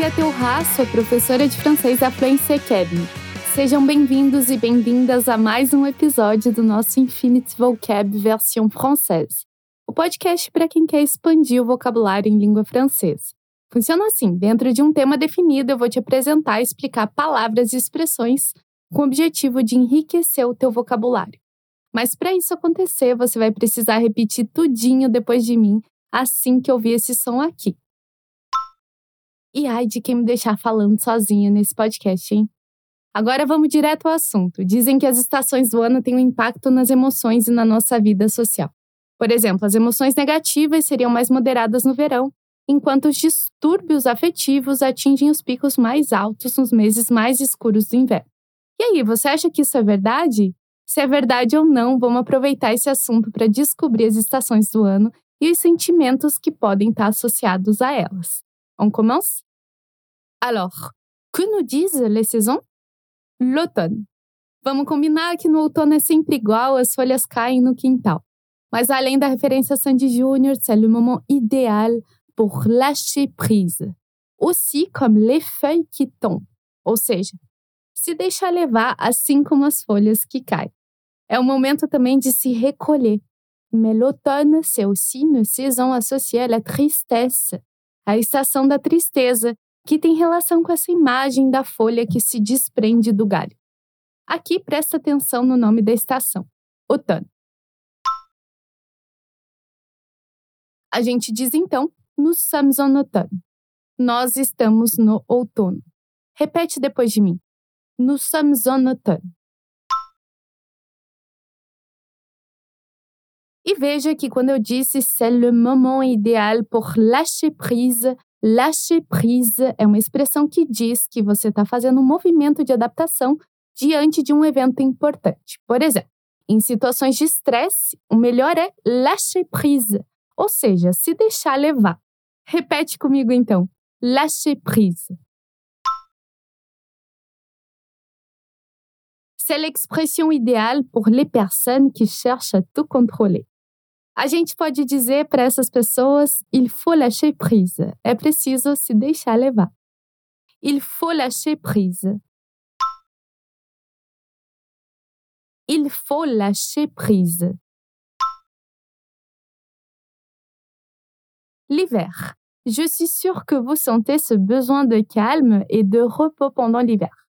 aqui é Teu Raço, professora de francês da Fluency Academy. Sejam bem-vindos e bem-vindas a mais um episódio do nosso Infinite Vocab versão française, o podcast para quem quer expandir o vocabulário em língua francesa. Funciona assim: dentro de um tema definido, eu vou te apresentar e explicar palavras e expressões com o objetivo de enriquecer o teu vocabulário. Mas para isso acontecer, você vai precisar repetir tudinho depois de mim assim que ouvir esse som aqui. E ai de quem me deixar falando sozinha nesse podcast, hein? Agora vamos direto ao assunto. Dizem que as estações do ano têm um impacto nas emoções e na nossa vida social. Por exemplo, as emoções negativas seriam mais moderadas no verão, enquanto os distúrbios afetivos atingem os picos mais altos nos meses mais escuros do inverno. E aí, você acha que isso é verdade? Se é verdade ou não, vamos aproveitar esse assunto para descobrir as estações do ano e os sentimentos que podem estar associados a elas. On commence? Alors, que nous disent les saisons? L'automne. Vamos combinar que no outono é sempre igual, as folhas caem no quintal. Mas além da referência Sandy Júnior, c'est le moment idéal pour lâcher prise. Aussi comme les feuilles qui tombent. Ou seja, se deixar levar assim como as folhas que caem. É o momento também de se recolher. Mais l'automne, c'est aussi une saison associée à la tristesse, a estação da tristeza, que tem relação com essa imagem da folha que se desprende do galho. Aqui presta atenção no nome da estação, outono. A gente diz então, nous sommes automne. Nós estamos no outono. Repete depois de mim. Nous sommes en automne. E veja que quando eu disse c'est le moment idéal pour lâcher prise, lâcher prise é uma expressão que diz que você está fazendo um movimento de adaptação diante de um evento importante. Por exemplo, em situações de estresse, o melhor é lâcher prise, ou seja, se deixar levar. Repete comigo então. Lâcher prise. C'est l'expression idéale pour les personnes qui cherchent à tout contrôler. A gente pode dizer para essas pessoas: il faut lâcher prise. É preciso se deixar levar. Il faut lâcher prise. Il faut lâcher prise. L'hiver. Je suis sûre que vous sentez ce besoin de calme et de repos pendant l'hiver.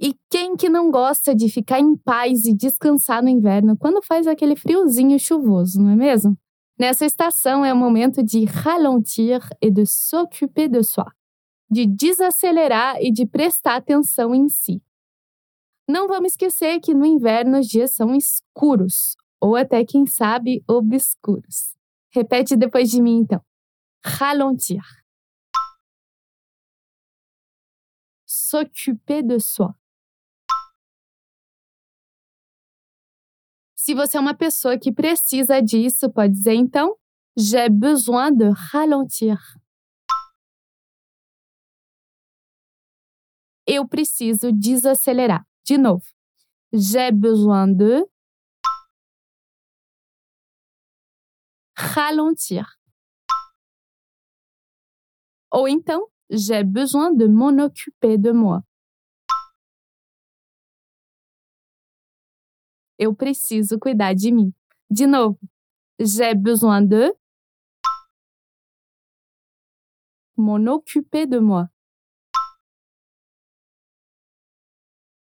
E quem que não gosta de ficar em paz e descansar no inverno quando faz aquele friozinho chuvoso, não é mesmo? Nessa estação é o momento de ralentir e de s'occuper de soi, de desacelerar e de prestar atenção em si. Não vamos esquecer que no inverno os dias são escuros, ou até, quem sabe, obscuros. Repete depois de mim, então. Ralentir. S'occuper de soi. Se você é uma pessoa que precisa disso, pode dizer então: J'ai besoin de ralentir. Eu preciso desacelerar. De novo. J'ai besoin de ralentir. Ou então, j'ai besoin de m'en occuper de moi. Eu preciso cuidar de mim. De novo. J'ai besoin de m'en occuper de moi.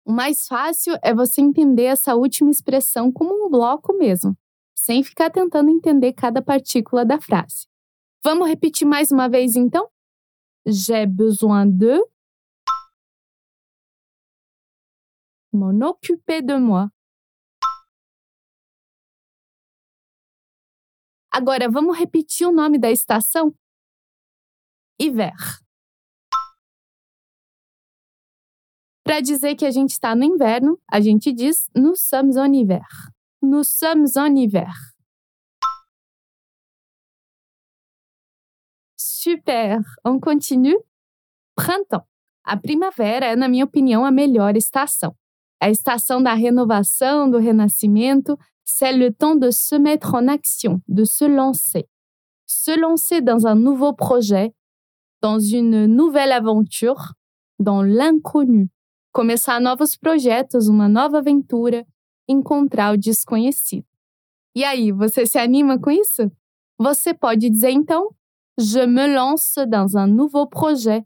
O mais fácil é você entender essa última expressão como um bloco mesmo, sem ficar tentando entender cada partícula da frase. Vamos repetir mais uma vez então? J'ai besoin de m'en occuper de moi. Agora, vamos repetir o nome da estação? Hiver. Para dizer que a gente está no inverno, a gente diz nous sommes en hiver. Nous sommes en hiver. Super! On continue? Printemps. A primavera é, na minha opinião, a melhor estação. É a estação da renovação, do renascimento, c'est le temps de se mettre en action, de se lancer. Se lancer dans un nouveau projet, dans une nouvelle aventure, dans l'inconnu. Começar novos projetos, uma nova aventura, encontrar o desconhecido. E aí, você se anima com isso? Você pode dizer então: Je me lance dans un nouveau projet.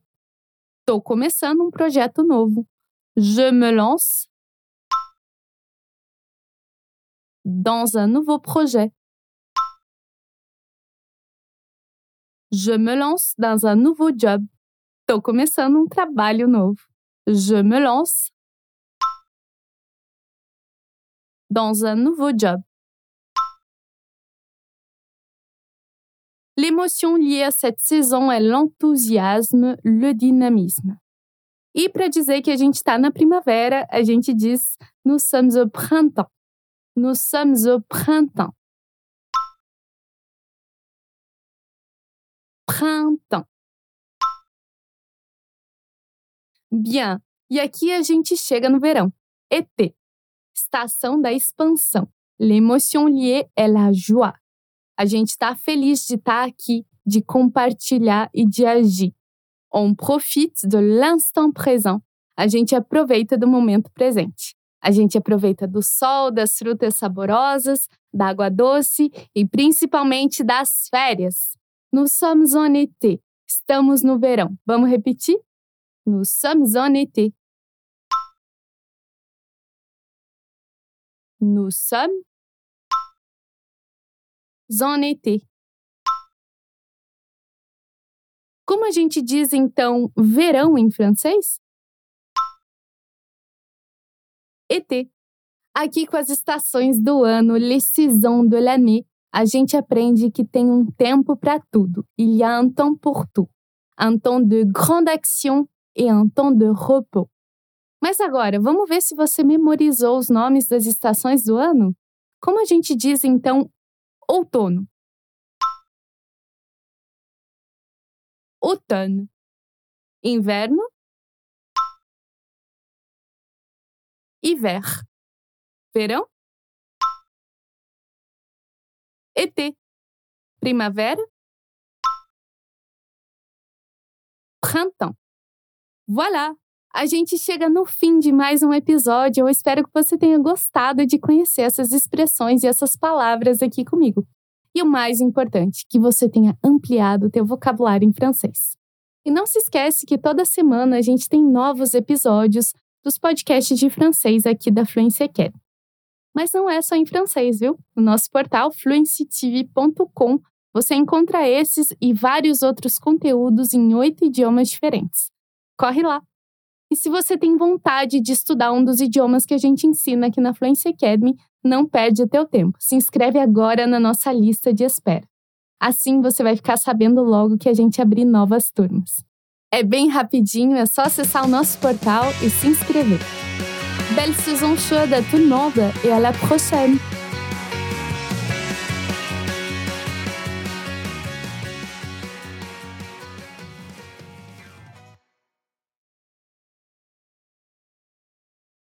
Estou começando um projeto novo. Je me lance dans un nouveau projet. Je me lance dans un nouveau job. Estou começando um trabalho novo. Je me lance dans un nouveau job. L'émotion liée à cette saison é l'enthousiasme, le dynamisme. E para dizer que a gente está na primavera, a gente diz nous sommes au printemps. Nous sommes au printemps. Printemps. Bien. E aqui a gente chega no verão. Été. Estação da expansão. L'émotion liée est la joie. A gente está feliz de estar tá aqui, de compartilhar e de agir. On profite de l'instant présent. A gente aproveita do momento presente. A gente aproveita do sol, das frutas saborosas, da água doce e principalmente das férias. Nous sommes en été. Estamos no verão. Vamos repetir? Nous sommes en été. Nous sommes en été. Como a gente diz então verão em francês? Été. Aqui com as estações do ano, les saisons de l'année, a gente aprende que tem um tempo para tudo. Il y a un temps pour tout. Un temps de grande action et un temps de repos. Mas agora, vamos ver se você memorizou os nomes das estações do ano? Como a gente diz então outono? outono. Inverno, hiver. Verão, été. Primavera, printemps. Voilà! A gente chega no fim de mais um episódio. Eu espero que você tenha gostado de conhecer essas expressões e essas palavras aqui comigo. E o mais importante, que você tenha ampliado o teu vocabulário em francês. E não se esquece que toda semana a gente tem novos episódios dos podcasts de francês aqui da Fluency Academy. Mas não é só em francês, viu? No nosso portal fluencytv.com você encontra esses e vários outros conteúdos em oito idiomas diferentes. Corre lá! E se você tem vontade de estudar um dos idiomas que a gente ensina aqui na Fluency Academy, não perde o teu tempo. Se inscreve agora na nossa lista de espera. Assim você vai ficar sabendo logo que a gente abrir novas turmas. É bem rapidinho, é só acessar o nosso portal e se inscrever. Belle saison chaude à tout le monde et à la prochaine!